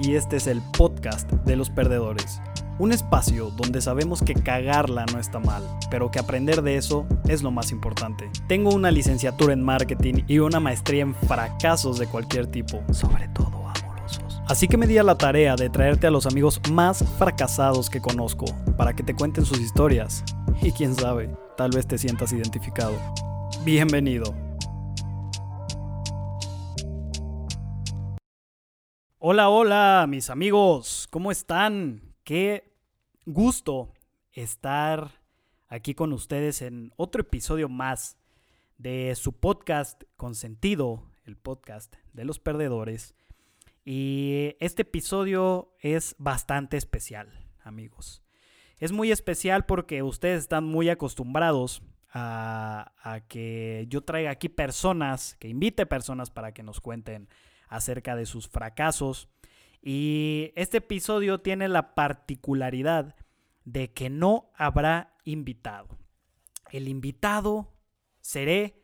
Y este es el podcast de los perdedores. Un espacio donde sabemos que cagarla no está mal, pero que aprender de eso es lo más importante. Tengo una licenciatura en marketing y una maestría en fracasos de cualquier tipo, sobre todo amorosos. Así que me di a la tarea de traerte a los amigos más fracasados que conozco para que te cuenten sus historias. Y quién sabe, tal vez te sientas identificado. Bienvenido. Hola, hola, mis amigos, ¿cómo están? Qué gusto estar aquí con ustedes en otro episodio más de su podcast con sentido, el podcast de los perdedores. Y este episodio es bastante especial, amigos. Es muy especial porque ustedes están muy acostumbrados a, a que yo traiga aquí personas, que invite personas para que nos cuenten acerca de sus fracasos. Y este episodio tiene la particularidad de que no habrá invitado. El invitado seré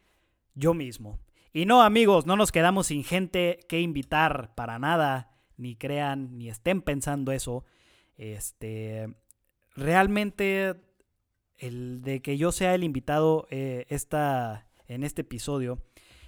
yo mismo. Y no, amigos, no nos quedamos sin gente que invitar para nada. Ni crean, ni estén pensando eso. Este. Realmente. El de que yo sea el invitado eh, en este episodio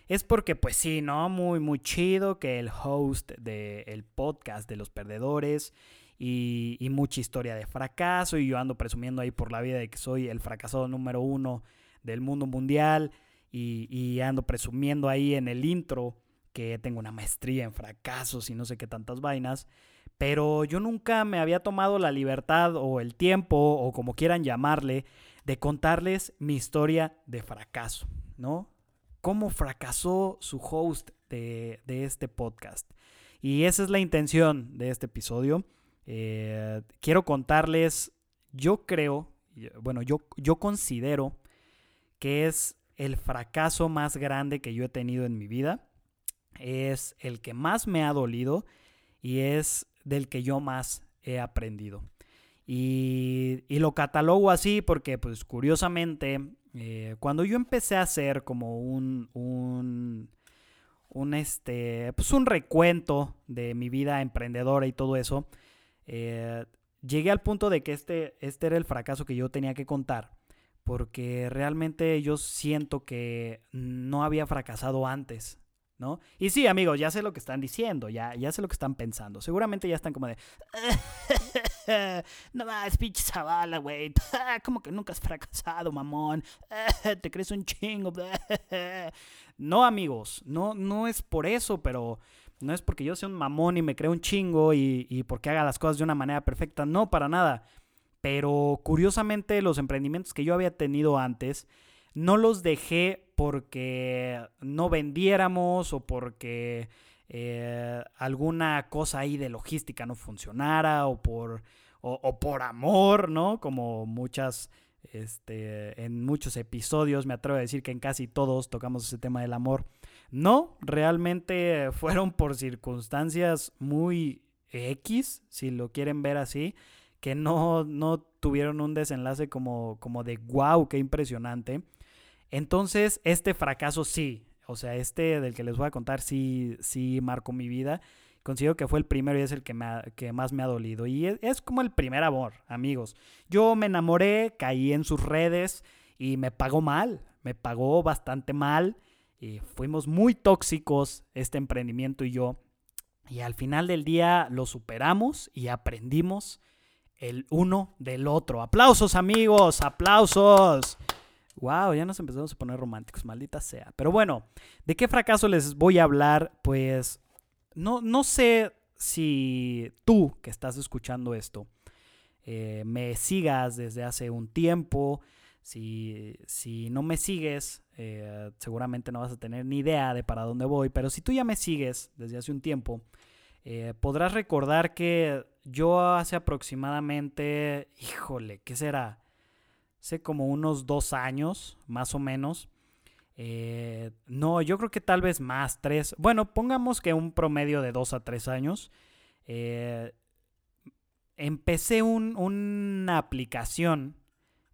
es porque, pues sí, ¿no? Muy, muy chido que el host del podcast de los perdedores y, mucha historia de fracaso y yo ando presumiendo ahí por la vida de que soy el fracasado número uno del mundo mundial y, ando presumiendo ahí en el intro que tengo una maestría en fracasos y no sé qué tantas vainas. Pero yo nunca me había tomado la libertad o el tiempo o como quieran llamarle de contarles mi historia de fracaso, ¿no? Cómo fracasó su host de, este podcast. Y esa es la intención de este episodio. Eh, quiero contarles, yo creo, bueno, yo, yo considero que es el fracaso más grande que yo he tenido en mi vida. Es el que más me ha dolido y es del que yo más he aprendido. Y, lo catalogo así porque, pues, curiosamente, eh, cuando yo empecé a hacer como un, un, un, este, pues un recuento de mi vida emprendedora y todo eso, eh, llegué al punto de que este, este era el fracaso que yo tenía que contar, porque realmente yo siento que no había fracasado antes, ¿no? Y sí, amigos, ya sé lo que están diciendo, ya, ya sé lo que están pensando. Seguramente ya están como de... no más, pinche Zavala, güey. Como que nunca has fracasado, mamón. Te crees un chingo. No, amigos, no, no es por eso, pero no es porque yo sea un mamón y me creo un chingo y, y porque haga las cosas de una manera perfecta. No, para nada. Pero curiosamente los emprendimientos que yo había tenido antes no los dejé porque no vendiéramos o porque eh, alguna cosa ahí de logística no funcionara o por, o, por amor, ¿no? Como muchas, este, en muchos episodios, me atrevo a decir que en casi todos tocamos ese tema del amor. No, realmente fueron por circunstancias muy X, si lo quieren ver así, que no, no tuvieron un desenlace como, como de wow, qué impresionante. Entonces, este fracaso sí, o sea, este del que les voy a contar sí, sí marcó mi vida. Considero que fue el primero y es el que, me que más me ha dolido. Y es, como el primer amor, amigos. Yo me enamoré, caí en sus redes y me pagó mal. Me pagó bastante mal. Y fuimos muy tóxicos, este emprendimiento y yo. Y al final del día lo superamos y aprendimos el uno del otro. Aplausos amigos, aplausos. Wow, ya nos empezamos a poner románticos, maldita sea. Pero bueno, ¿de qué fracaso les voy a hablar? Pues no, no sé si tú que estás escuchando esto eh, me sigas desde hace un tiempo. Si, si no me sigues, eh, seguramente no vas a tener ni idea de para dónde voy. Pero si tú ya me sigues desde hace un tiempo, eh, podrás recordar que yo hace aproximadamente, híjole, ¿qué será? Hace como unos dos años, más o menos. Eh, no, yo creo que tal vez más, tres. Bueno, pongamos que un promedio de dos a tres años. Eh, empecé una aplicación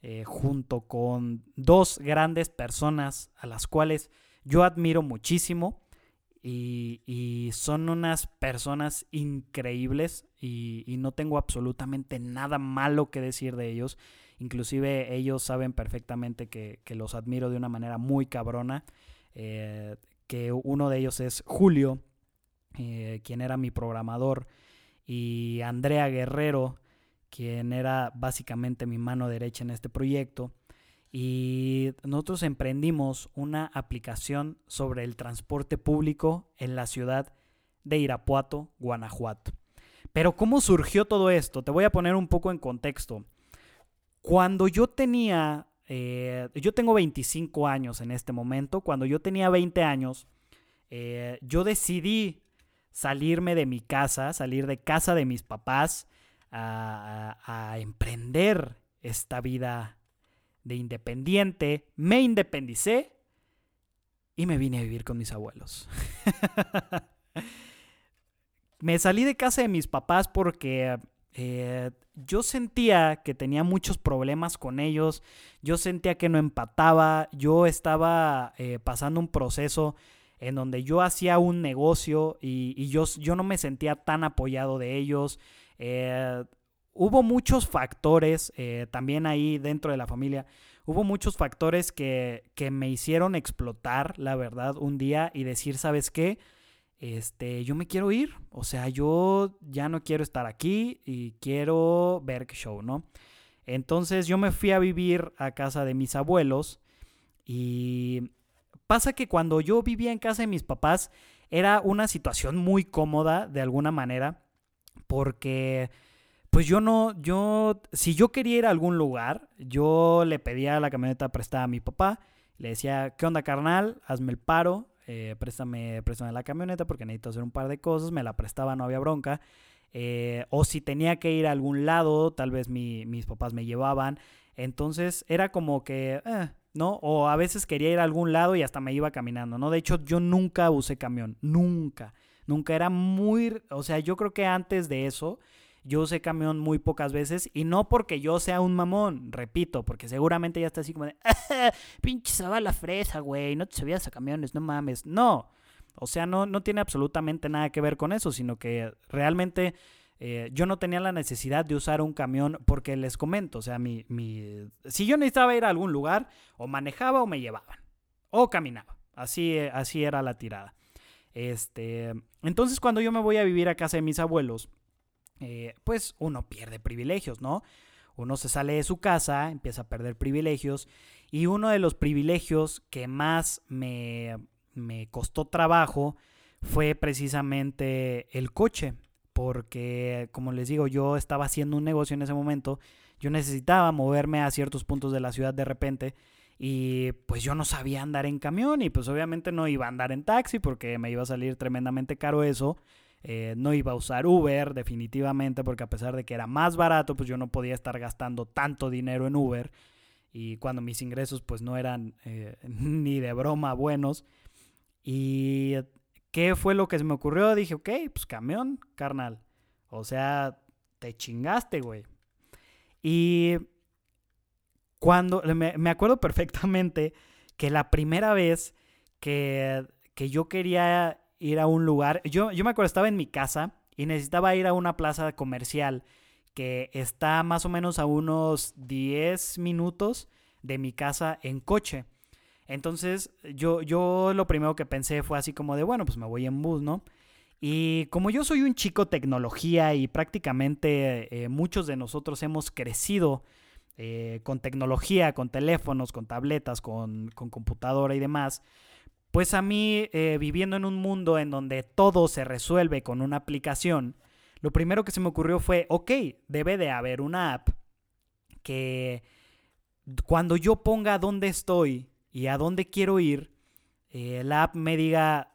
eh, junto con dos grandes personas a las cuales yo admiro muchísimo y, son unas personas increíbles y, no tengo absolutamente nada malo que decir de ellos. Inclusive ellos saben perfectamente que, los admiro de una manera muy cabrona. Eh, que uno de ellos es Julio, eh, quien era mi programador, y Andrea Guerrero, quien era básicamente mi mano derecha en este proyecto. Y nosotros emprendimos una aplicación sobre el transporte público en la ciudad de Irapuato, Guanajuato. Pero ¿cómo surgió todo esto? Te voy a poner un poco en contexto. Cuando yo tenía, eh, yo tengo 25 años en este momento, cuando yo tenía 20 años, eh, yo decidí salirme de mi casa, salir de casa de mis papás, a emprender esta vida de independiente, me independicé y me vine a vivir con mis abuelos. me salí de casa de mis papás porque eh, yo sentía que tenía muchos problemas con ellos, yo sentía que no empataba, yo estaba eh, pasando un proceso en donde yo hacía un negocio y, yo, yo, no me sentía tan apoyado de ellos. Eh, hubo muchos factores eh, también ahí dentro de la familia. Hubo muchos factores que, me hicieron explotar, la verdad, un día y decir, ¿sabes qué? Este, yo me quiero ir. O sea, yo ya no quiero estar aquí y quiero ver show, ¿no? Entonces yo me fui a vivir a casa de mis abuelos y pasa que cuando yo vivía en casa de mis papás era una situación muy cómoda de alguna manera porque pues yo no, yo, si yo quería ir a algún lugar, yo le pedía la camioneta prestada a mi papá, le decía, ¿qué onda carnal? Hazme el paro, eh, préstame, préstame la camioneta porque necesito hacer un par de cosas, me la prestaba, no había bronca. Eh, o si tenía que ir a algún lado, tal vez mis papás me llevaban. Entonces era como que, eh, ¿no? O a veces quería ir a algún lado y hasta me iba caminando, ¿no? De hecho, yo nunca usé camión, nunca. Nunca era muy, o sea, yo creo que antes de eso, yo usé camión muy pocas veces y no porque yo sea un mamón, repito, porque seguramente ya está así como de, pinche la fresa, güey, no te subías a camiones, no mames. No, o sea, no, no tiene absolutamente nada que ver con eso, sino que realmente eh, yo no tenía la necesidad de usar un camión porque les comento, o sea, mi, mi, si yo necesitaba ir a algún lugar, o manejaba o me llevaban, o caminaba. Así, así era la tirada. Este, entonces cuando yo me voy a vivir a casa de mis abuelos, eh, pues uno pierde privilegios, ¿no? Uno se sale de su casa, empieza a perder privilegios y uno de los privilegios que más me, me costó trabajo fue precisamente el coche, porque como les digo, yo estaba haciendo un negocio en ese momento, yo necesitaba moverme a ciertos puntos de la ciudad de repente y pues yo no sabía andar en camión y pues obviamente no iba a andar en taxi porque me iba a salir tremendamente caro eso. Eh, no iba a usar Uber definitivamente porque a pesar de que era más barato, pues yo no podía estar gastando tanto dinero en Uber y cuando mis ingresos pues no eran eh, ni de broma buenos. ¿Y qué fue lo que se me ocurrió? Dije, ok, pues camión, carnal. O sea, te chingaste, güey. Y cuando, me, me acuerdo perfectamente que la primera vez que, que yo quería ir a un lugar. Yo, yo me acuerdo, estaba en mi casa y necesitaba ir a una plaza comercial que está más o menos a unos 10 minutos de mi casa en coche. Entonces yo, yo lo primero que pensé fue así como de, bueno, pues me voy en bus, ¿no? Y como yo soy un chico tecnología y prácticamente eh, muchos de nosotros hemos crecido eh, con tecnología, con teléfonos, con tabletas, con, con computadora y demás, pues a mí, eh, viviendo en un mundo en donde todo se resuelve con una aplicación, lo primero que se me ocurrió fue, ok, debe de haber una app que cuando yo ponga dónde estoy y a dónde quiero ir, eh, la app me diga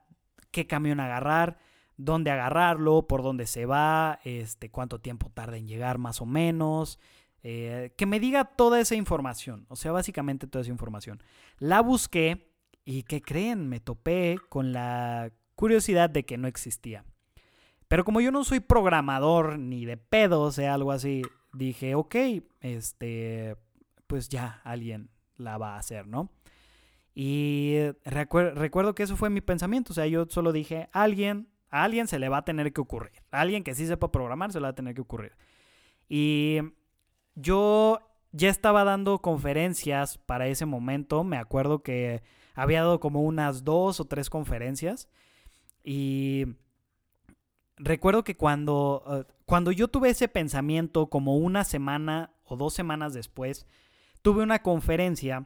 qué camión agarrar, dónde agarrarlo, por dónde se va, este, cuánto tiempo tarda en llegar más o menos, eh, que me diga toda esa información, o sea, básicamente toda esa información. La busqué ¿Y qué creen? Me topé con la curiosidad de que no existía. Pero como yo no soy programador ni de pedo, sea, algo así, dije, ok, este, pues ya alguien la va a hacer, ¿no? Y recuerdo que eso fue mi pensamiento. O sea, yo solo dije, alguien, a alguien se le va a tener que ocurrir. Alguien que sí sepa programar se le va a tener que ocurrir. Y yo ya estaba dando conferencias para ese momento. Me acuerdo que había dado como unas dos o tres conferencias. Y recuerdo que cuando, eh, cuando yo tuve ese pensamiento, como una semana o dos semanas después, tuve una conferencia.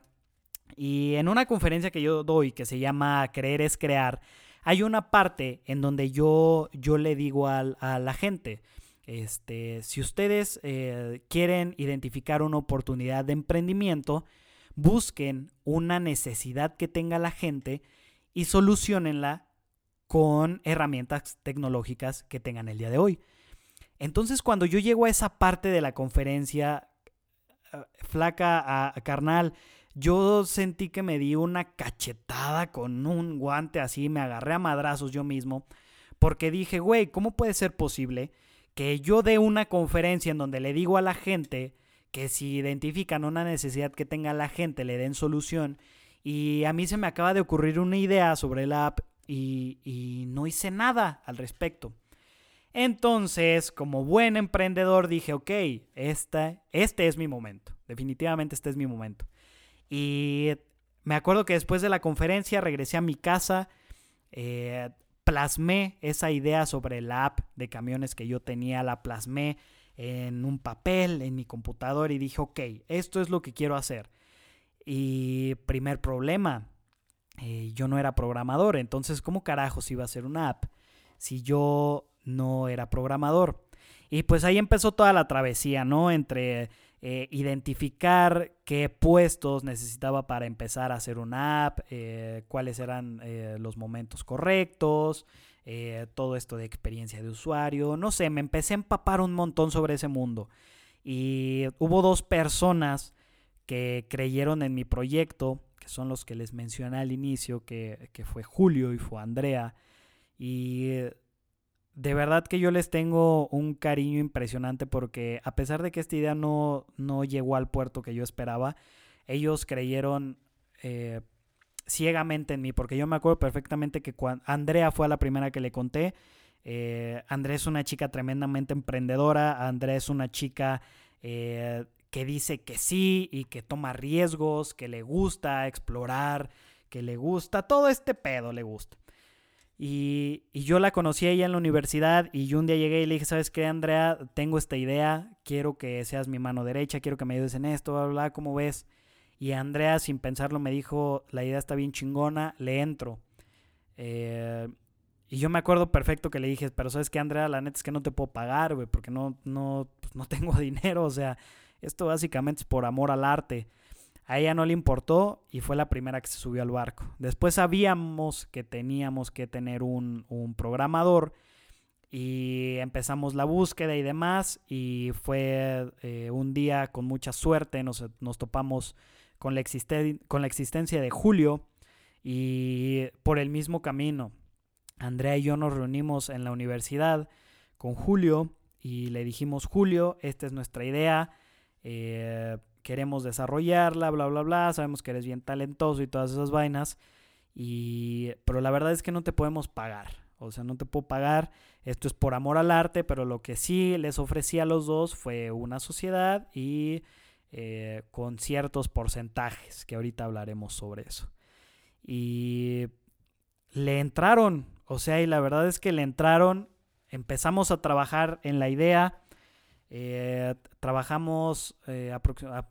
Y en una conferencia que yo doy, que se llama Creer es Crear, hay una parte en donde yo, yo le digo a la gente, este, si ustedes eh, quieren identificar una oportunidad de emprendimiento, busquen una necesidad que tenga la gente y solucionenla con herramientas tecnológicas que tengan el día de hoy. Entonces, cuando yo llego a esa parte de la conferencia, eh, flaca a, carnal, yo sentí que me di una cachetada con un guante así, me agarré a madrazos yo mismo, porque dije, güey, ¿cómo puede ser posible que yo dé una conferencia en donde le digo a la gente que si identifican una necesidad que tenga la gente, le den solución. Y a mí se me acaba de ocurrir una idea sobre la app y, no hice nada al respecto. Entonces, como buen emprendedor, dije, ok, esta, este es mi momento. Definitivamente este es mi momento. Y me acuerdo que después de la conferencia regresé a mi casa, eh, plasmé esa idea sobre la app de camiones que yo tenía, la plasmé en un papel, en mi computador y dije, ok, esto es lo que quiero hacer. Y primer problema, eh, yo no era programador, entonces ¿cómo carajos iba a ser una app si yo no era programador? Y pues ahí empezó toda la travesía, ¿no? Entre eh, identificar qué puestos necesitaba para empezar a hacer una app, eh, cuáles eran los momentos correctos, todo esto de experiencia de usuario, no sé, me empecé a empapar un montón sobre ese mundo. Y hubo dos personas que creyeron en mi proyecto, que son los que les mencioné al inicio, que, que fue Julio y fue Andrea. Y de verdad que yo les tengo un cariño impresionante porque a pesar de que esta idea no, no llegó al puerto que yo esperaba, ellos creyeron eh, ciegamente en mí, porque yo me acuerdo perfectamente que cuando Andrea fue la primera que le conté. Eh, Andrea es una chica tremendamente emprendedora, Andrea es una chica eh, que dice que sí y que toma riesgos, que le gusta explorar, que le gusta, todo este pedo le gusta. Y, yo la conocí a ella en la universidad y yo un día llegué y le dije, ¿sabes qué, Andrea? Tengo esta idea, quiero que seas mi mano derecha, quiero que me ayudes en esto, bla, bla, ¿cómo ves? Y Andrea, sin pensarlo, me dijo, la idea está bien chingona, le entro. Eh, y yo me acuerdo perfecto que le dije, pero ¿sabes qué, Andrea? La neta es que no te puedo pagar, güey, porque no, no, pues, no tengo dinero, o sea, esto básicamente es por amor al arte. A ella no le importó y fue la primera que se subió al barco. Después sabíamos que teníamos que tener un, programador y empezamos la búsqueda y demás y fue eh, un día con mucha suerte, nos, topamos con la, con la existencia de Julio y por el mismo camino. Andrea y yo nos reunimos en la universidad con Julio y le dijimos, Julio, esta es nuestra idea. Eh, queremos desarrollarla, bla, bla, bla, sabemos que eres bien talentoso y todas esas vainas, y, pero la verdad es que no te podemos pagar, o sea, no te puedo pagar, esto es por amor al arte, pero lo que sí les ofrecí a los dos fue una sociedad y eh, con ciertos porcentajes, que ahorita hablaremos sobre eso. Y le entraron, o sea, y la verdad es que le entraron, empezamos a trabajar en la idea, eh, trabajamos, eh,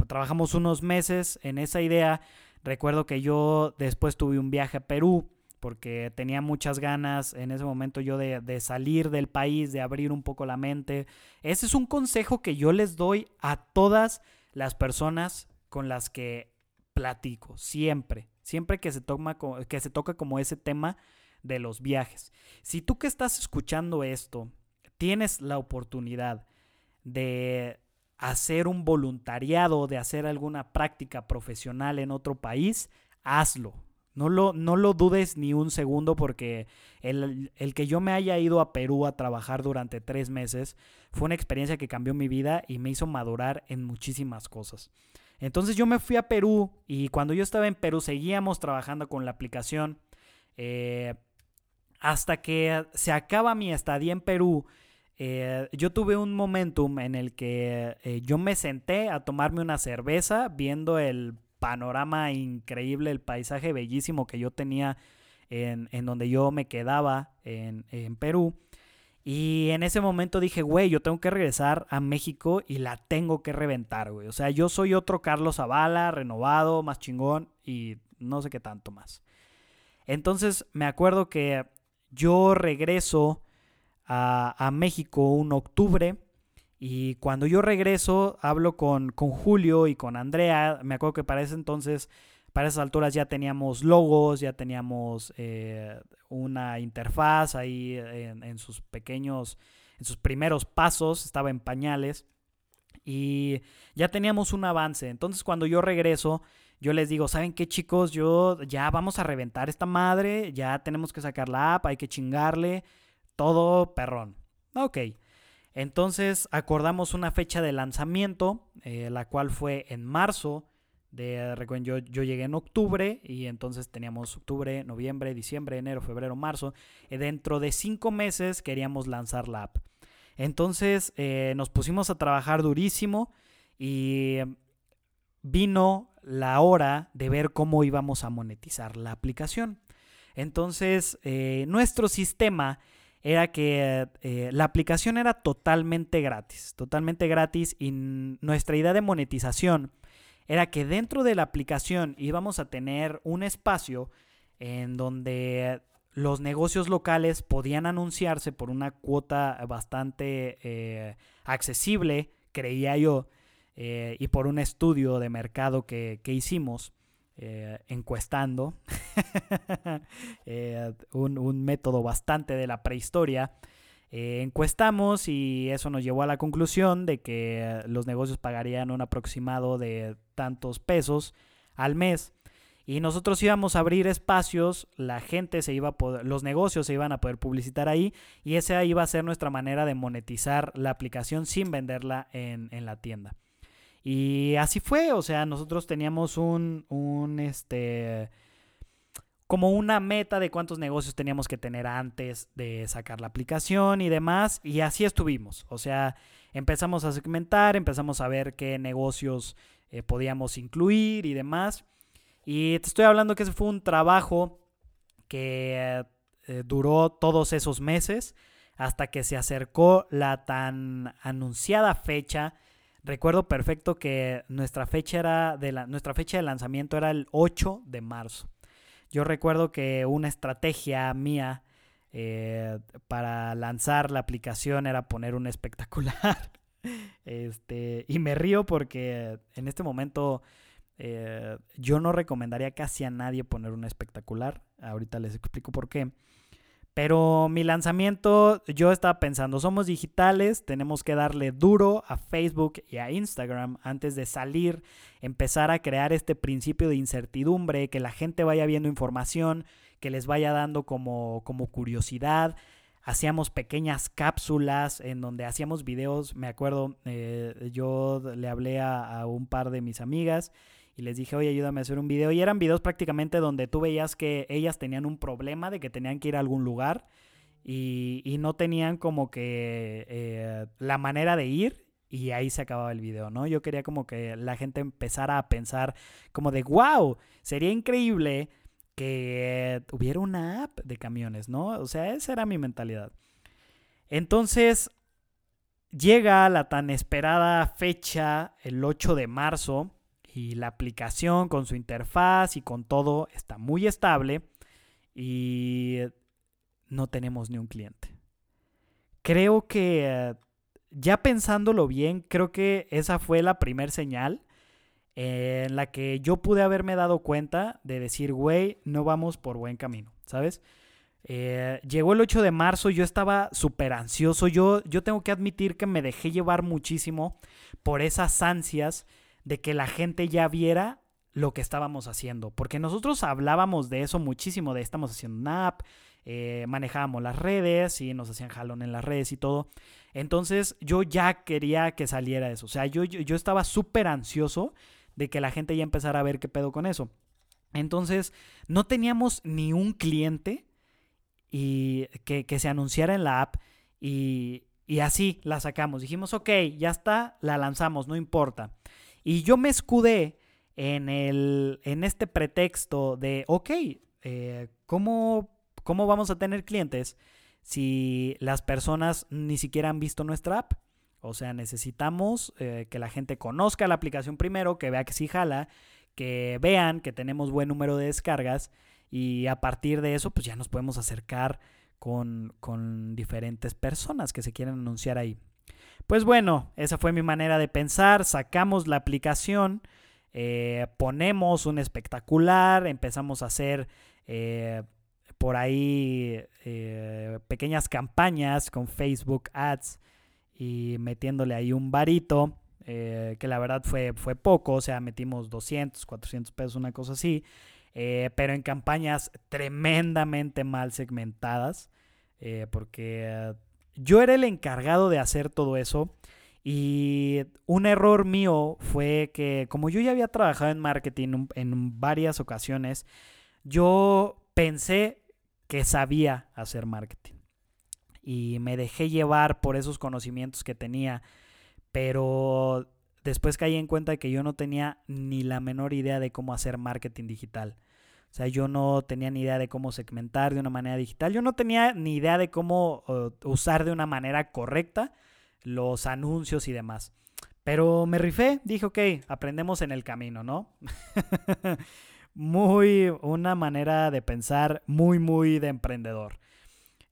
trabajamos unos meses en esa idea. Recuerdo que yo después tuve un viaje a Perú porque tenía muchas ganas en ese momento yo de, de, salir del país, de abrir un poco la mente. Ese es un consejo que yo les doy a todas las personas con las que platico, siempre, siempre que se, toma, que se toca como ese tema de los viajes. Si tú que estás escuchando esto, tienes la oportunidad de hacer un voluntariado, de hacer alguna práctica profesional en otro país, hazlo. No lo, no lo dudes ni un segundo porque el, el, que yo me haya ido a Perú a trabajar durante tres meses fue una experiencia que cambió mi vida y me hizo madurar en muchísimas cosas. Entonces yo me fui a Perú y cuando yo estaba en Perú seguíamos trabajando con la aplicación. Eh, hasta que se acaba mi estadía en Perú, eh, yo tuve un momentum en el que eh, yo me senté a tomarme una cerveza viendo el panorama increíble, el paisaje bellísimo que yo tenía en, donde yo me quedaba en, en Perú. Y en ese momento dije, güey, yo tengo que regresar a México y la tengo que reventar, güey. O sea, yo soy otro Carlos Zavala, renovado, más chingón y no sé qué tanto más. Entonces me acuerdo que yo regreso a, México un octubre y cuando yo regreso hablo con, con, Julio y con Andrea. Me acuerdo que para ese entonces, para esas alturas ya teníamos logos, ya teníamos eh, una interfaz ahí en, sus pequeños, en sus primeros pasos, estaba en pañales y ya teníamos un avance. Entonces cuando yo regreso, yo les digo, ¿saben qué chicos? Yo ya vamos a reventar esta madre, ya tenemos que sacar la app, hay que chingarle, todo perrón. Ok. Entonces acordamos una fecha de lanzamiento, eh, la cual fue en marzo. De, recuerden, yo, llegué en octubre y entonces teníamos octubre, noviembre, diciembre, enero, febrero, marzo. Eh, dentro de cinco meses queríamos lanzar la app. Entonces eh, nos pusimos a trabajar durísimo y vino la hora de ver cómo íbamos a monetizar la aplicación. Entonces, nuestro sistema era que eh, la aplicación era totalmente gratis, totalmente gratis y nuestra idea de monetización era que dentro de la aplicación íbamos a tener un espacio en donde los negocios locales podían anunciarse por una cuota bastante eh, accesible, creía yo, eh, y por un estudio de mercado que, hicimos, eh, encuestando, eh, un, método bastante de la prehistoria, encuestamos y eso nos llevó a la conclusión de que los negocios pagarían un aproximado de tantos pesos al mes y nosotros íbamos a abrir espacios, la gente se iba a poder, los negocios se iban a poder publicitar ahí y esa iba a ser nuestra manera de monetizar la aplicación sin venderla en la tienda. Y así fue, o sea, nosotros teníamos un, un, este, como una meta de cuántos negocios teníamos que tener antes de sacar la aplicación y demás, y así estuvimos. O sea, empezamos a segmentar, empezamos a ver qué negocios eh, podíamos incluir y demás. Y te estoy hablando que ese fue un trabajo que eh, duró todos esos meses hasta que se acercó la tan anunciada fecha Recuerdo perfecto que nuestra fecha, era de la, nuestra fecha de lanzamiento era el 8 de marzo. Yo recuerdo que una estrategia mía eh, para lanzar la aplicación era poner un espectacular. este, y me río porque en este momento eh, yo no recomendaría casi a nadie poner un espectacular. Ahorita les explico por qué. Pero mi lanzamiento, yo estaba pensando, somos digitales, tenemos que darle duro a Facebook y a Instagram antes de salir, empezar a crear este principio de incertidumbre, que la gente vaya viendo información, que les vaya dando como, como curiosidad. Hacíamos pequeñas cápsulas en donde hacíamos videos, me acuerdo, eh, yo le hablé a, a un par de mis amigas y les dije, oye, ayúdame a hacer un video. Y eran videos prácticamente donde tú veías que ellas tenían un problema de que tenían que ir a algún lugar y, no tenían como que eh, la manera de ir y ahí se acababa el video, ¿no? Yo quería como que la gente empezara a pensar como de, wow, sería increíble que hubiera una app de camiones, ¿no? O sea, esa era mi mentalidad. Entonces, llega la tan esperada fecha, el 8 de marzo, y la aplicación con su interfaz y con todo está muy estable y no tenemos ni un cliente. Creo que ya pensándolo bien, creo que esa fue la primera señal en la que yo pude haberme dado cuenta de decir, güey, no vamos por buen camino, ¿sabes? Eh, llegó el 8 de marzo, yo estaba súper ansioso, yo, yo tengo que admitir que me dejé llevar muchísimo por esas ansias de que la gente ya viera lo que estábamos haciendo. Porque nosotros hablábamos de eso muchísimo, de estamos haciendo una app, eh, manejábamos las redes y nos hacían jalón en las redes y todo. Entonces yo ya quería que saliera eso. O sea, yo, yo, estaba súper ansioso de que la gente ya empezara a ver qué pedo con eso. Entonces, no teníamos ni un cliente y que, se anunciara en la app y, y así la sacamos. Dijimos, ok, ya está, la lanzamos, no importa. Y yo me escudé en, el, en este pretexto de, ok, eh, ¿cómo, ¿cómo vamos a tener clientes si las personas ni siquiera han visto nuestra app? O sea, necesitamos eh, que la gente conozca la aplicación primero, que vea que sí jala, que vean que tenemos buen número de descargas y a partir de eso pues ya nos podemos acercar con, con diferentes personas que se quieren anunciar ahí. Pues bueno, esa fue mi manera de pensar, sacamos la aplicación, eh, ponemos un espectacular, empezamos a hacer eh, por ahí eh, pequeñas campañas con Facebook Ads y metiéndole ahí un varito, que la verdad fue, fue poco, o sea, metimos 200, 400 pesos, una cosa así, pero en campañas tremendamente mal segmentadas, porque yo era el encargado de hacer todo eso. Y un error mío fue que como yo ya había trabajado en marketing en varias ocasiones, yo pensé que sabía hacer marketing. Y me dejé llevar por esos conocimientos que tenía. Pero después caí en cuenta de que yo no tenía ni la menor idea de cómo hacer marketing digital. O sea, yo no tenía ni idea de cómo segmentar de una manera digital. Yo no tenía ni idea de cómo usar de una manera correcta los anuncios y demás. Pero me rifé, dije, ok, aprendemos en el camino, ¿no? muy, una manera de pensar muy, muy de emprendedor.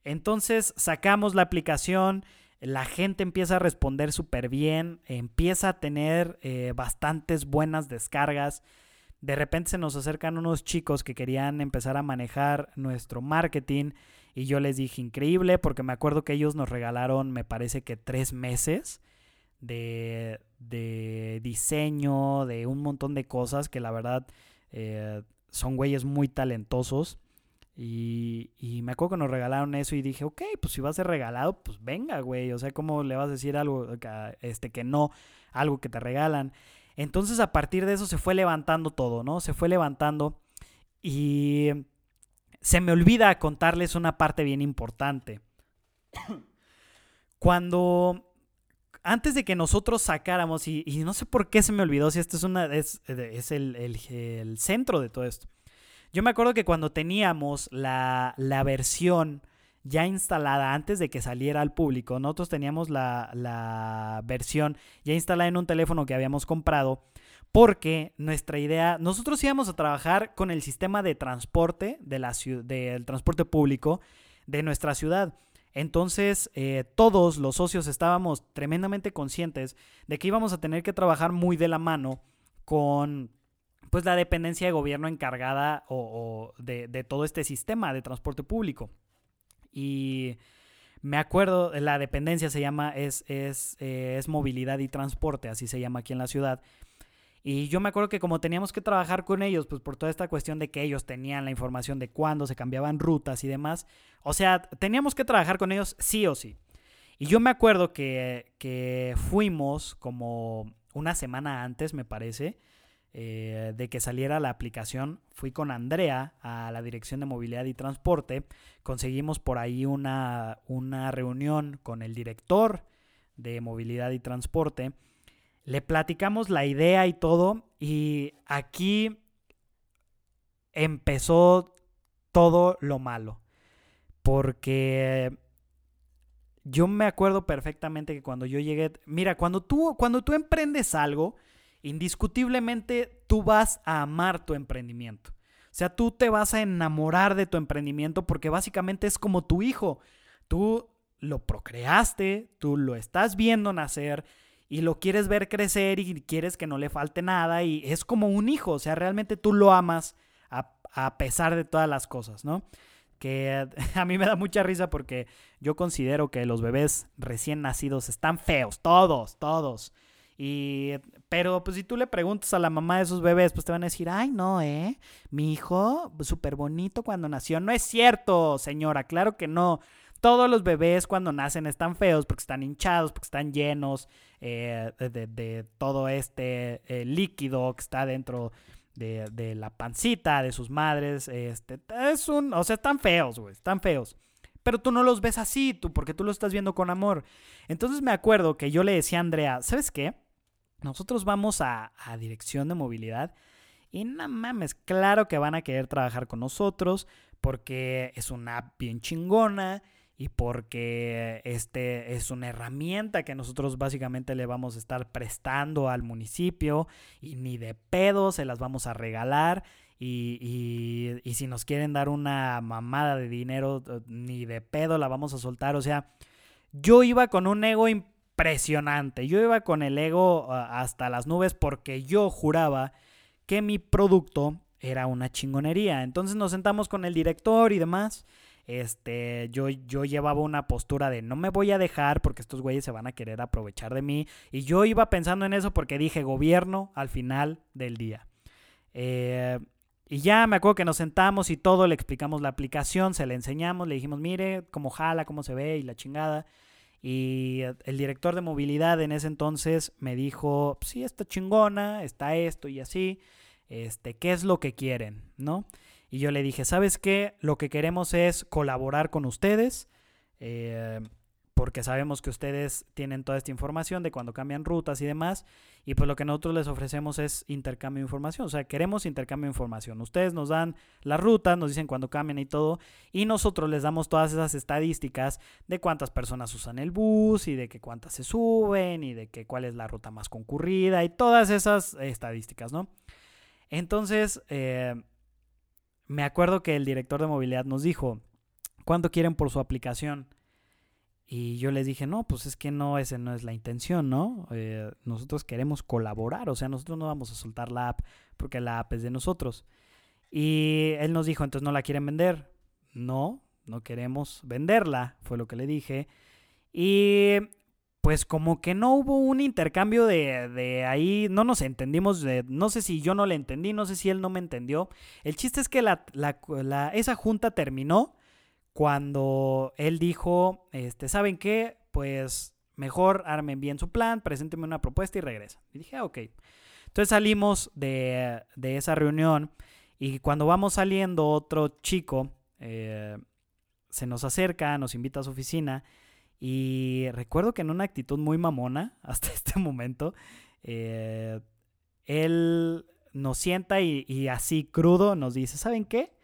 Entonces sacamos la aplicación, la gente empieza a responder súper bien, empieza a tener eh, bastantes buenas descargas. De repente se nos acercan unos chicos que querían empezar a manejar nuestro marketing y yo les dije increíble porque me acuerdo que ellos nos regalaron, me parece que tres meses de, de diseño, de un montón de cosas que la verdad eh, son güeyes muy talentosos. Y, y, me acuerdo que nos regalaron eso y dije, ok, pues si va a ser regalado, pues venga, güey. O sea, ¿cómo le vas a decir algo este, que no, algo que te regalan? Entonces a partir de eso se fue levantando todo, ¿no? Se fue levantando y se me olvida contarles una parte bien importante. Cuando antes de que nosotros sacáramos, y, no sé por qué se me olvidó, si esto es, una, es, es el, el, centro de todo esto. Yo me acuerdo que cuando teníamos la, la versión ya instalada antes de que saliera al público. Nosotros teníamos la, versión ya instalada en un teléfono que habíamos comprado porque nuestra idea, nosotros íbamos a trabajar con el sistema de transporte de la, del transporte público de nuestra ciudad. Entonces, eh, todos los socios estábamos tremendamente conscientes de que íbamos a tener que trabajar muy de la mano con pues la dependencia de gobierno encargada o, de, de todo este sistema de transporte público. Y me acuerdo, la dependencia se llama, es, es, eh, es movilidad y transporte, así se llama aquí en la ciudad. Y yo me acuerdo que como teníamos que trabajar con ellos, pues por toda esta cuestión de que ellos tenían la información de cuándo se cambiaban rutas y demás, o sea, teníamos que trabajar con ellos sí o sí. Y yo me acuerdo que, que fuimos como una semana antes, me parece, eh, de que saliera la aplicación, fui con Andrea a la Dirección de Movilidad y Transporte, conseguimos por ahí una, una reunión con el director de Movilidad y Transporte, le platicamos la idea y todo, y aquí empezó todo lo malo, porque yo me acuerdo perfectamente que cuando yo llegué, mira, cuando tú, cuando tú emprendes algo, indiscutiblemente tú vas a amar tu emprendimiento. O sea, tú te vas a enamorar de tu emprendimiento porque básicamente es como tu hijo. Tú lo procreaste, tú lo estás viendo nacer y lo quieres ver crecer y quieres que no le falte nada y es como un hijo. O sea, realmente tú lo amas a, pesar de todas las cosas, ¿no? Que a mí me da mucha risa porque yo considero que los bebés recién nacidos están feos, todos, todos. Y, pero pues si tú le preguntas a la mamá de esos bebés, pues te van a decir, ay, no, ¿eh? Mi hijo, súper bonito cuando nació. No es cierto, señora, claro que no. Todos los bebés cuando nacen están feos porque están hinchados, porque están llenos eh, de, todo este eh, líquido que está dentro de, la pancita de sus madres. Este, es un, o sea, están feos, güey, están feos. Pero tú no los ves así, tú, porque tú los estás viendo con amor. Entonces me acuerdo que yo le decía a Andrea, ¿sabes qué? Nosotros vamos a, a dirección de movilidad y no mames, claro que van a querer trabajar con nosotros porque es una app bien chingona y porque este es una herramienta que nosotros básicamente le vamos a estar prestando al municipio y ni de pedo se las vamos a regalar y, y, y, si nos quieren dar una mamada de dinero ni de pedo la vamos a soltar. O sea yo iba con un ego impresionante yo iba con el ego ah, hasta las nubes porque yo juraba que mi producto era una chingonería. Entonces nos sentamos con el director y demás. Este, yo, yo llevaba una postura de no me voy a dejar porque estos güeyes se van a querer aprovechar de mí. Y yo iba pensando en eso porque dije gobierno al final del día. Eh, y ya me acuerdo que nos sentamos y todo, le explicamos la aplicación, se le enseñamos, le dijimos, mire cómo jala, cómo se ve y la chingada. Y el director de movilidad en ese entonces me dijo, sí, está chingona, está esto y así este, qué es lo que quieren, ¿no? Y yo le dije, ¿sabes qué? Lo que queremos es colaborar con ustedes, eh, porque sabemos que ustedes tienen toda esta información de cuando cambian rutas y demás, y pues lo que nosotros les ofrecemos es intercambio de información, o sea, queremos intercambio de información. Ustedes nos dan la ruta, nos dicen cuándo cambian y todo, y nosotros les damos todas esas estadísticas de cuántas personas usan el bus y de que cuántas se suben y de que cuál es la ruta más concurrida y todas esas estadísticas, ¿no? Entonces, eh, me acuerdo que el director de movilidad nos dijo, ¿cuánto quieren por su aplicación? Y yo les dije, no, pues es que no, esa no es la intención, ¿no? Eh, nosotros queremos colaborar, o sea, nosotros no vamos a soltar la app porque la app es de nosotros. Y él nos dijo, entonces no la quieren vender. No, no queremos venderla, fue lo que le dije. Y pues como que no hubo un intercambio de, ahí, no nos entendimos, de, no sé si yo no le entendí, no sé si él no me entendió. El chiste es que la, esa junta terminó cuando él dijo, este, ¿saben qué? Pues mejor armen bien su plan, preséntenme una propuesta y regresa. Y dije, ah, ok. Entonces salimos de, esa reunión y cuando vamos saliendo otro chico eh, se nos acerca, nos invita a su oficina y recuerdo que en una actitud muy mamona, hasta este momento, eh, él nos sienta y, así crudo nos dice, ¿saben qué?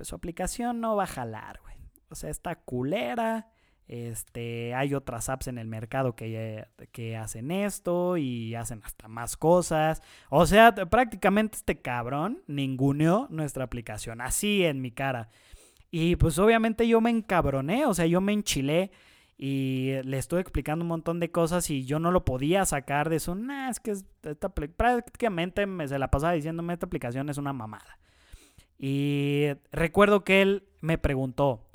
Pues su aplicación no va a jalar, güey. O sea, está culera. Este, hay otras apps en el mercado que, que hacen esto y hacen hasta más cosas. O sea, prácticamente este cabrón ninguneó nuestra aplicación, así en mi cara. Y pues obviamente yo me encabroné, o sea, yo me enchilé y le estuve explicando un montón de cosas y yo no lo podía sacar de eso. Nah, es que prácticamente me, se la pasaba diciéndome esta aplicación es una mamada. Y recuerdo que él me preguntó,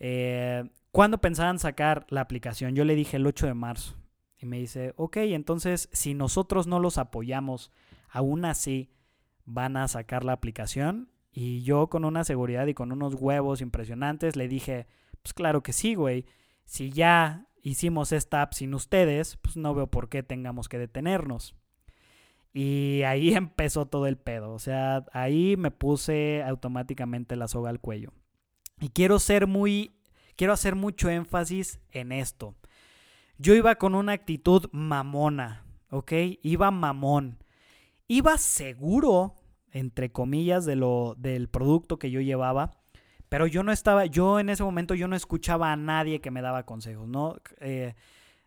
eh, ¿cuándo pensaban sacar la aplicación? Yo le dije el 8 de marzo. Y me dice, ok, entonces si nosotros no los apoyamos, aún así van a sacar la aplicación. Y yo con una seguridad y con unos huevos impresionantes le dije, pues claro que sí, güey. Si ya hicimos esta app sin ustedes, pues no veo por qué tengamos que detenernos. Y ahí empezó todo el pedo. O sea, ahí me puse automáticamente la soga al cuello. Y quiero ser muy. Quiero hacer mucho énfasis en esto. Yo iba con una actitud mamona, ¿ok? Iba mamón. Iba seguro entre comillas, de lo, del producto que yo llevaba. Pero yo no estaba, yo en ese momento yo no escuchaba a nadie que me daba consejos, ¿no? Eh,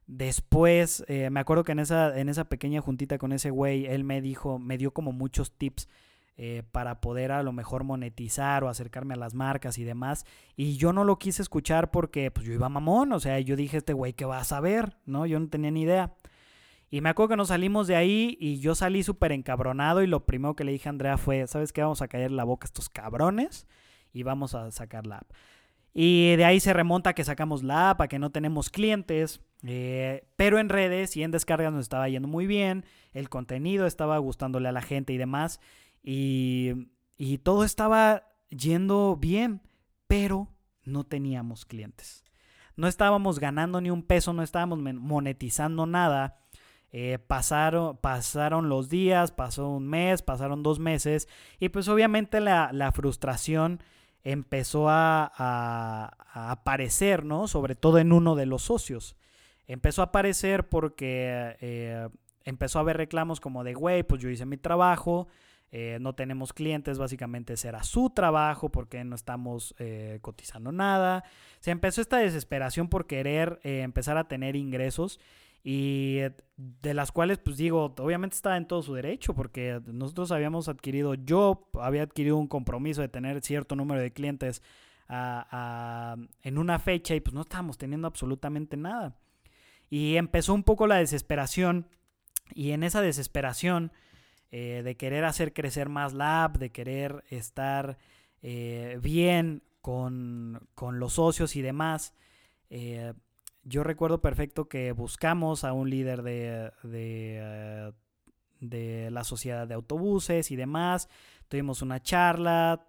después, eh, me acuerdo que en esa, en esa pequeña juntita con ese güey, él me dijo, me dio como muchos tips eh, para poder a lo mejor monetizar o acercarme a las marcas y demás. Y yo no lo quise escuchar porque pues yo iba mamón, o sea, yo dije, este güey, ¿qué va a saber? ¿No? Yo no tenía ni idea. Y me acuerdo que nos salimos de ahí y yo salí súper encabronado y lo primero que le dije a Andrea fue, ¿sabes qué? Vamos a caer la boca a estos cabrones y vamos a sacar la app. Y de ahí se remonta que sacamos la app, que no tenemos clientes, eh, pero en redes y en descargas nos estaba yendo muy bien, el contenido estaba gustándole a la gente y demás, y, y todo estaba yendo bien, pero no teníamos clientes. No estábamos ganando ni un peso, no estábamos monetizando nada. Eh, pasaron, pasaron los días, pasó un mes, pasaron dos meses y pues obviamente la, frustración empezó a, aparecer, ¿no? Sobre todo en uno de los socios. Empezó a aparecer porque eh, empezó a haber reclamos como de, güey, pues yo hice mi trabajo, eh, no tenemos clientes, básicamente será su trabajo porque no estamos eh, cotizando nada. Se empezó esta desesperación por querer empezar a tener ingresos y de las cuales, pues digo, obviamente estaba en todo su derecho porque nosotros habíamos adquirido, yo había adquirido un compromiso de tener cierto número de clientes en una fecha y pues no estábamos teniendo absolutamente nada. Y empezó un poco la desesperación y en esa desesperación eh, de querer hacer crecer más la app, de querer estar eh, bien con, los socios y demás. Eh, yo recuerdo perfecto que buscamos a un líder de, de, la sociedad de autobuses y demás. Tuvimos una charla,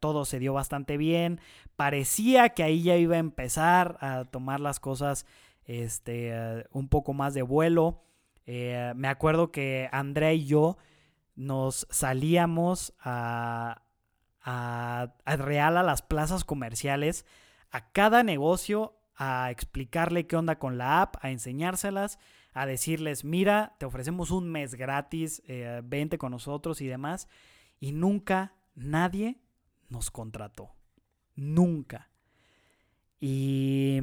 todo se dio bastante bien. Parecía que ahí ya iba a empezar a tomar las cosas este, un poco más de vuelo. Eh, me acuerdo que André y yo nos salíamos a, a, Real a las plazas comerciales, a cada negocio, a explicarle qué onda con la app, a enseñárselas, a decirles, mira, te ofrecemos un mes gratis, eh, vente con nosotros y demás. Y nunca nadie nos contrató. Nunca. Y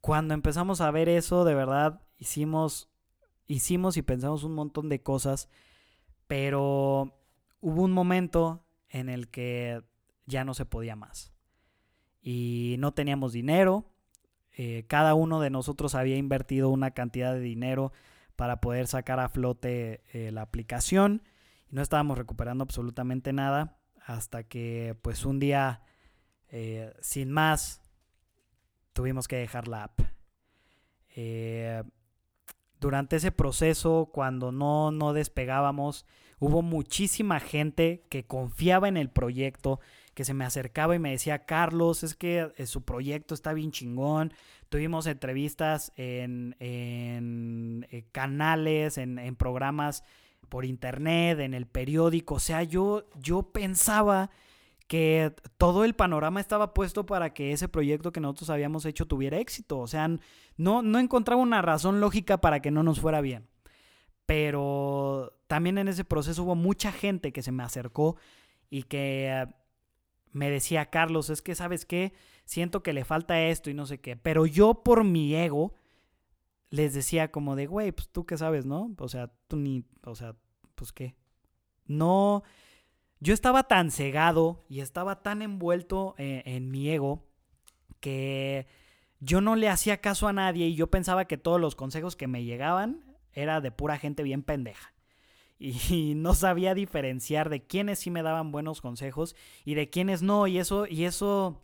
cuando empezamos a ver eso, de verdad, hicimos, hicimos y pensamos un montón de cosas, pero hubo un momento en el que ya no se podía más. Y no teníamos dinero. Eh, cada uno de nosotros había invertido una cantidad de dinero para poder sacar a flote eh, la aplicación. Y no estábamos recuperando absolutamente nada hasta que pues un día, eh, sin más, tuvimos que dejar la app durante ese proceso, cuando no, no despegábamos, hubo muchísima gente que confiaba en el proyecto, que se me acercaba y me decía, Carlos, es que eh, su proyecto está bien chingón. Tuvimos entrevistas en, en eh, canales, en, en, programas por internet, en el periódico. O sea, yo, yo pensaba que todo el panorama estaba puesto para que ese proyecto que nosotros habíamos hecho tuviera éxito. O sea, no, no encontraba una razón lógica para que no nos fuera bien. Pero también en ese proceso hubo mucha gente que se me acercó y que me decía, Carlos, es que sabes qué, siento que le falta esto y no sé qué. Pero yo por mi ego les decía como de, güey, pues tú qué sabes, ¿no? O sea, tú ni, o sea, pues qué. No, yo estaba tan cegado y estaba tan envuelto eh, en, mi ego que yo no le hacía caso a nadie y yo pensaba que todos los consejos que me llegaban era de pura gente bien pendeja. Y no sabía diferenciar de quiénes sí me daban buenos consejos y de quiénes no. Y eso, y eso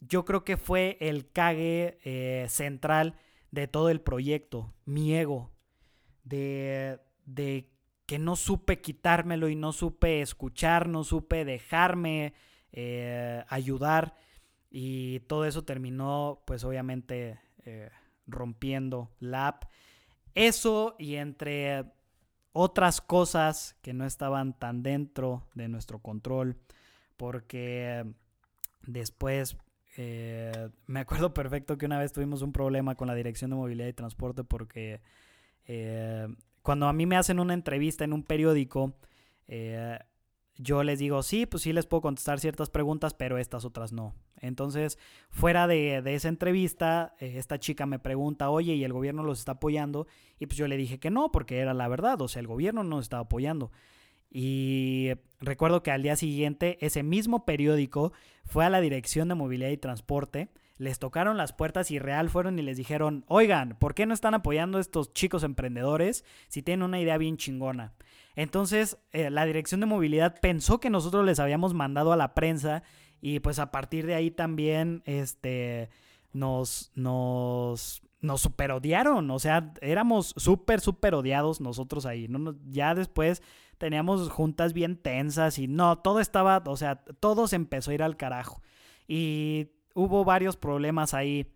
yo creo que fue el cague eh, central de todo el proyecto. Mi ego. De, de que no supe quitármelo y no supe escuchar, no supe dejarme eh, ayudar y todo eso terminó pues obviamente eh, rompiendo la app. Eso y entre otras cosas que no estaban tan dentro de nuestro control porque después eh, me acuerdo perfecto que una vez tuvimos un problema con la dirección de movilidad y transporte porque cuando a mí me hacen una entrevista en un periódico, eh, yo les digo, sí, pues sí les puedo contestar ciertas preguntas, pero estas otras no. Entonces, fuera de, esa entrevista, eh, esta chica me pregunta, oye, ¿y el gobierno los está apoyando? Y pues yo le dije que no, porque era la verdad, o sea, el gobierno no nos estaba apoyando. Y recuerdo que al día siguiente, ese mismo periódico fue a la Dirección de Movilidad y Transporte les tocaron las puertas y real fueron y les dijeron, oigan, ¿por qué no están apoyando a estos chicos emprendedores si tienen una idea bien chingona? Entonces, eh, la dirección de movilidad pensó que nosotros les habíamos mandado a la prensa y pues a partir de ahí también, este, nos, nos, nos super odiaron, o sea, éramos súper, súper odiados nosotros ahí, ¿no? Ya después teníamos juntas bien tensas y no, todo estaba, o sea, todo se empezó a ir al carajo. Y hubo varios problemas ahí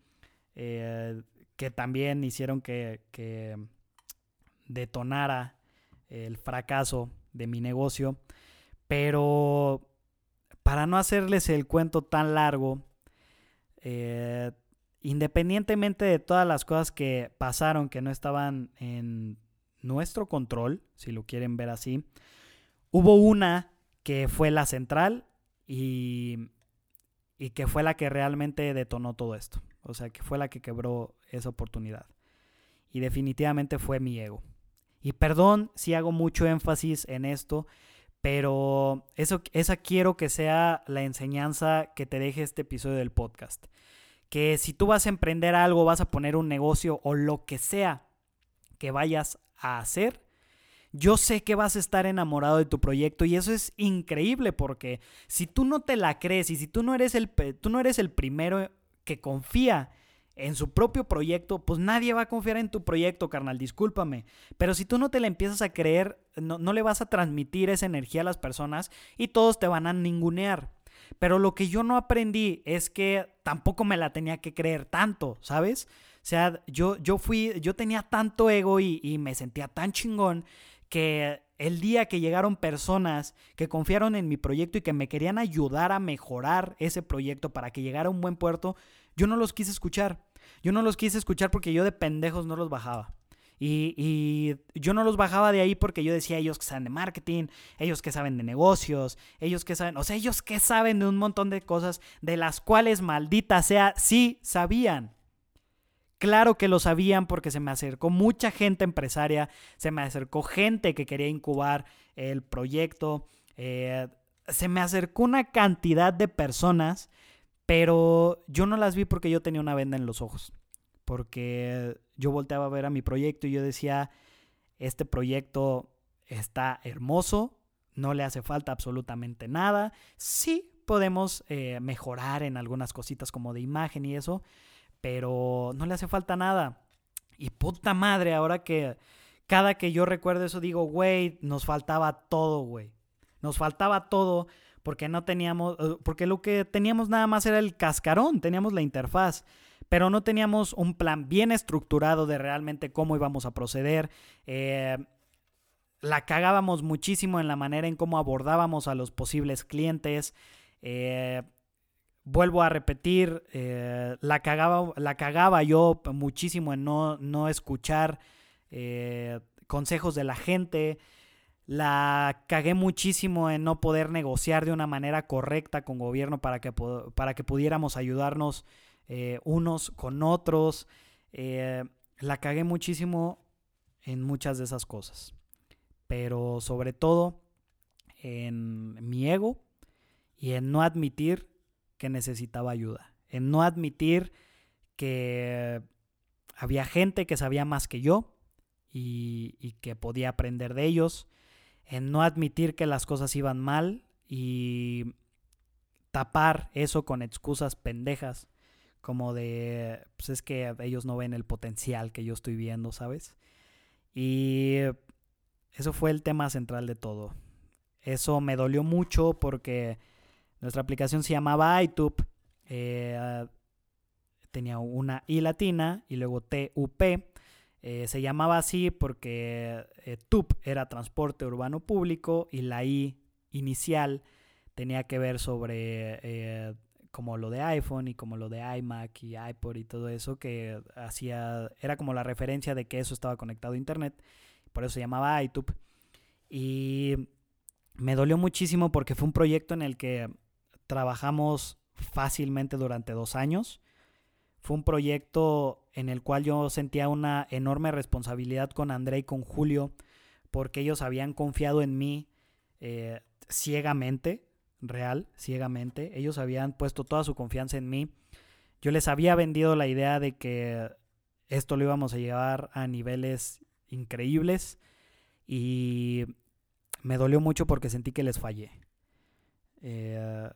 eh, que también hicieron que, que detonara el fracaso de mi negocio. Pero para no hacerles el cuento tan largo, eh, independientemente de todas las cosas que pasaron que no estaban en nuestro control, si lo quieren ver así, hubo una que fue la central y, y que fue la que realmente detonó todo esto. O sea, que fue la que quebró esa oportunidad. Y definitivamente fue mi ego. Y perdón si hago mucho énfasis en esto, pero eso, esa quiero que sea la enseñanza que te deje este episodio del podcast. Que si tú vas a emprender algo, vas a poner un negocio o lo que sea que vayas a hacer, yo sé que vas a estar enamorado de tu proyecto y eso es increíble porque si tú no te la crees y si tú no eres el, tú no eres el primero que confía en su propio proyecto, pues nadie va a confiar en tu proyecto, carnal, discúlpame. Pero si tú no te la empiezas a creer, no, no, le vas a transmitir esa energía a las personas y todos te van a ningunear. Pero lo que yo no aprendí es que tampoco me la tenía que creer tanto, ¿sabes? O sea, yo, yo fui, yo tenía tanto ego y, y me sentía tan chingón que el día que llegaron personas que confiaron en mi proyecto y que me querían ayudar a mejorar ese proyecto para que llegara a un buen puerto, yo no los quise escuchar. Yo no los quise escuchar porque yo de pendejos no los bajaba. Y, yo no los bajaba de ahí porque yo decía ellos que saben de marketing, ellos que saben de negocios, ellos que saben, o sea, ellos que saben de un montón de cosas de las cuales maldita sea, sí sabían. Claro que lo sabían porque se me acercó mucha gente empresaria, se me acercó gente que quería incubar el proyecto, eh, se me acercó una cantidad de personas pero yo no las vi porque yo tenía una venda en los ojos. Porque yo volteaba a ver a mi proyecto y yo decía, este proyecto está hermoso, no le hace falta absolutamente nada. Sí podemos eh, mejorar en algunas cositas como de imagen y eso, pero no le hace falta nada. Y puta madre, ahora que cada que yo recuerdo eso digo, güey, nos faltaba todo, güey. Nos faltaba todo porque no teníamos, eh, porque lo que teníamos nada más era el cascarón, teníamos la interfaz, pero no teníamos un plan bien estructurado de realmente cómo íbamos a proceder. Eh, la cagábamos muchísimo en la manera en cómo abordábamos a los posibles clientes. Eh, vuelvo a repetir, la, cagaba, la cagaba yo muchísimo en no, no escuchar consejos de la gente. La cagué muchísimo en no poder negociar de una manera correcta con gobierno para que, para que pudiéramos ayudarnos eh, unos con otros. Eh, la cagué muchísimo en muchas de esas cosas. Pero sobre todo en mi ego y en no admitir que necesitaba ayuda. En no admitir que había gente que sabía más que yo y, y que podía aprender de ellos en no admitir que las cosas iban mal y tapar eso con excusas pendejas, como de, pues es que ellos no ven el potencial que yo estoy viendo, ¿sabes? Y eso fue el tema central de todo. Eso me dolió mucho porque nuestra aplicación se llamaba iTube. Eh, tenía una I latina y luego TUP. Eh, se llamaba así porque eh, TUP era transporte urbano público y la I inicial tenía que ver sobre eh, como lo de iPhone y como lo de iMac y iPod y todo eso que hacía, era como la referencia de que eso estaba conectado a Internet, por eso se llamaba iTube. Y me dolió muchísimo porque fue un proyecto en el que trabajamos fácilmente durante dos años. Fue un proyecto en el cual yo sentía una enorme responsabilidad con André y con Julio, porque ellos habían confiado en mí eh, ciegamente, real, ciegamente. Ellos habían puesto toda su confianza en mí. Yo les había vendido la idea de que esto lo íbamos a llevar a niveles increíbles y me dolió mucho porque sentí que les fallé. Eh,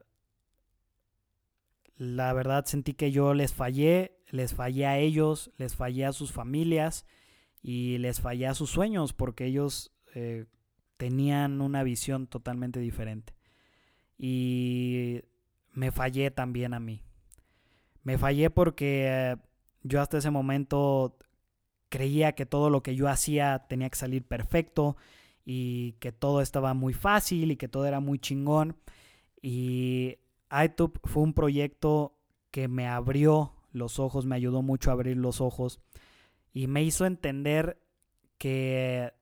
la verdad sentí que yo les fallé, les fallé a ellos, les fallé a sus familias y les fallé a sus sueños porque ellos eh, tenían una visión totalmente diferente. Y me fallé también a mí. Me fallé porque yo hasta ese momento creía que todo lo que yo hacía tenía que salir perfecto y que todo estaba muy fácil y que todo era muy chingón. Y iTube fue un proyecto que me abrió los ojos, me ayudó mucho a abrir los ojos y me hizo entender que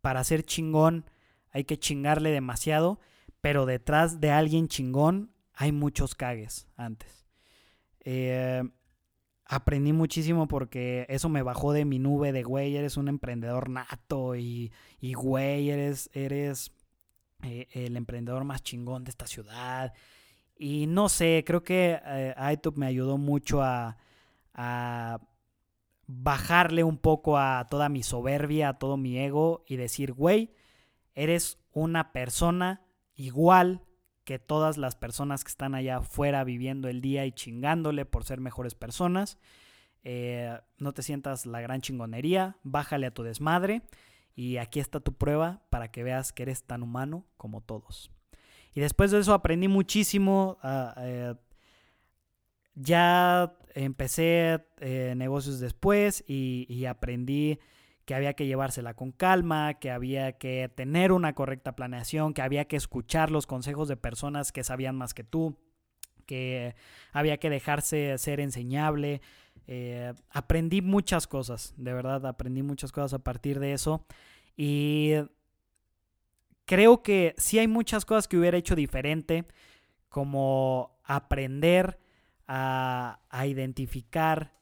para ser chingón hay que chingarle demasiado, pero detrás de alguien chingón hay muchos cagues antes. Eh, aprendí muchísimo porque eso me bajó de mi nube de, güey, eres un emprendedor nato y, y güey, eres, eres eh, el emprendedor más chingón de esta ciudad. Y no sé, creo que eh, me ayudó mucho a, a bajarle un poco a toda mi soberbia, a todo mi ego y decir, güey, eres una persona igual que todas las personas que están allá afuera viviendo el día y chingándole por ser mejores personas. Eh, no te sientas la gran chingonería, bájale a tu desmadre y aquí está tu prueba para que veas que eres tan humano como todos. Y después de eso aprendí muchísimo. Ah, eh, ya empecé eh, negocios después y aprendí que había que llevársela con calma, que había que tener una correcta planeación, que había que escuchar los consejos de personas que sabían más que tú, que había que dejarse ser enseñable. Eh, aprendí muchas cosas, de verdad, aprendí muchas cosas a partir de eso. Y creo que sí hay muchas cosas que hubiera hecho diferente, como aprender a, a identificar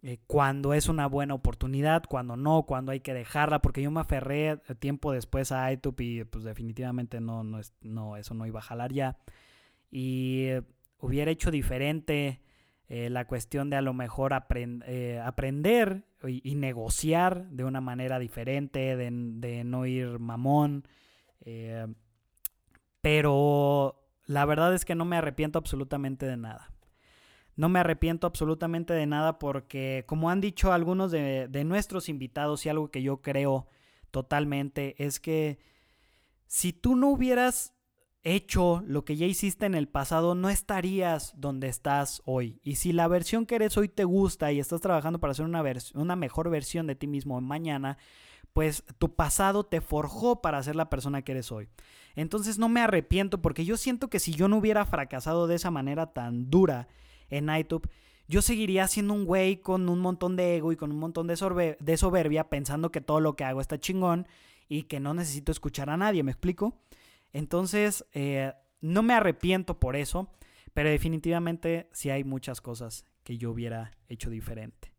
eh, cuando es una buena oportunidad, cuando no, cuando hay que dejarla, porque yo me aferré eh, tiempo después a iTunes y pues definitivamente no, no, es, no, eso no iba a jalar ya. Y eh, hubiera hecho diferente la cuestión de a lo mejor aprender y, negociar de una manera diferente, de no ir mamón. pero la verdad es que no me arrepiento absolutamente de nada. No me arrepiento absolutamente de nada porque, como han dicho algunos de, nuestros invitados y algo que yo creo totalmente, es que si tú no hubieras hecho lo que ya hiciste en el pasado, no estarías donde estás hoy. Y si la versión que eres hoy te gusta y estás trabajando para hacer una, una mejor versión de ti mismo mañana, pues tu pasado te forjó para ser la persona que eres hoy. Entonces no me arrepiento porque yo siento que si yo no hubiera fracasado de esa manera tan dura, en iTunes, yo seguiría siendo un güey con un montón de ego y con un montón de, de soberbia pensando que todo lo que hago está chingón y que no necesito escuchar a nadie, ¿me explico? Entonces, eh, no me arrepiento por eso, pero definitivamente sí hay muchas cosas que yo hubiera hecho diferente.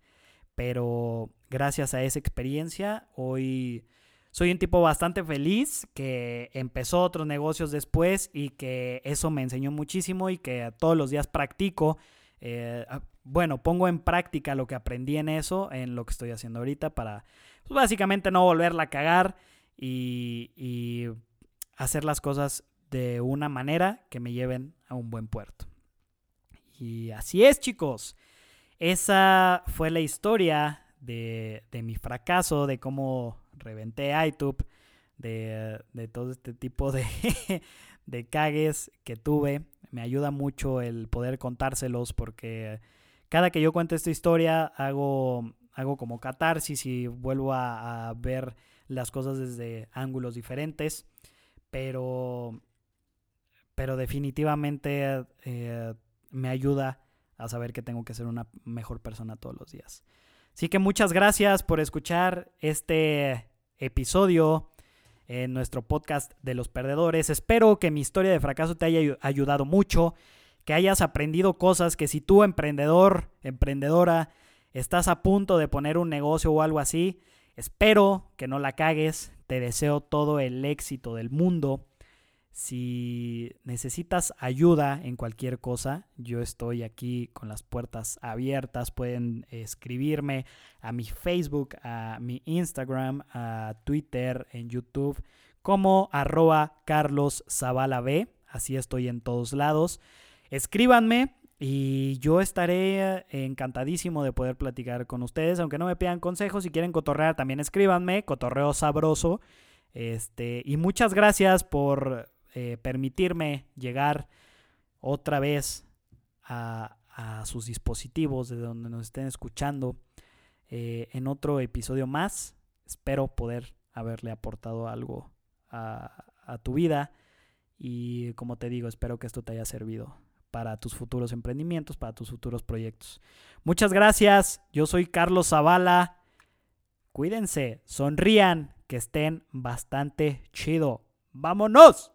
Pero gracias a esa experiencia, hoy soy un tipo bastante feliz que empezó otros negocios después y que eso me enseñó muchísimo y que todos los días practico eh, ah, bueno, pongo en práctica lo que aprendí en eso, en lo que estoy haciendo ahorita, para pues, básicamente no volverla a cagar y, hacer las cosas de una manera que me lleven a un buen puerto. Y así es, chicos. Esa fue la historia de, mi fracaso, de cómo reventé iTube, de, de todo este tipo de, de cagues que tuve me ayuda mucho el poder contárselos porque cada que yo cuento esta historia hago, hago como catarsis y vuelvo a, ver las cosas desde ángulos diferentes, pero, pero definitivamente eh, me ayuda a saber que tengo que ser una mejor persona todos los días. Así que muchas gracias por escuchar este episodio en nuestro podcast de los perdedores. Espero que mi historia de fracaso te haya ayudado mucho, que hayas aprendido cosas que si tú emprendedor, emprendedora, estás a punto de poner un negocio o algo así, espero que no la cagues. Te deseo todo el éxito del mundo. Si necesitas ayuda en cualquier cosa, yo estoy aquí con las puertas abiertas. Pueden escribirme a mi Facebook, a mi Instagram, a Twitter, en YouTube, como arroba Carlos B. Así estoy en todos lados. Escríbanme y yo estaré encantadísimo de poder platicar con ustedes. Aunque no me pidan consejos, si quieren cotorrear, también escríbanme. Cotorreo sabroso. Este, y muchas gracias por eh, permitirme llegar otra vez a, sus dispositivos de donde nos estén escuchando eh, en otro episodio más. Espero poder haberle aportado algo a, a tu vida y como te digo, espero que esto te haya servido para tus futuros emprendimientos, para tus futuros proyectos. Muchas gracias, yo soy Carlos Zavala. Cuídense, sonrían, que estén bastante chido. ¡Vámonos!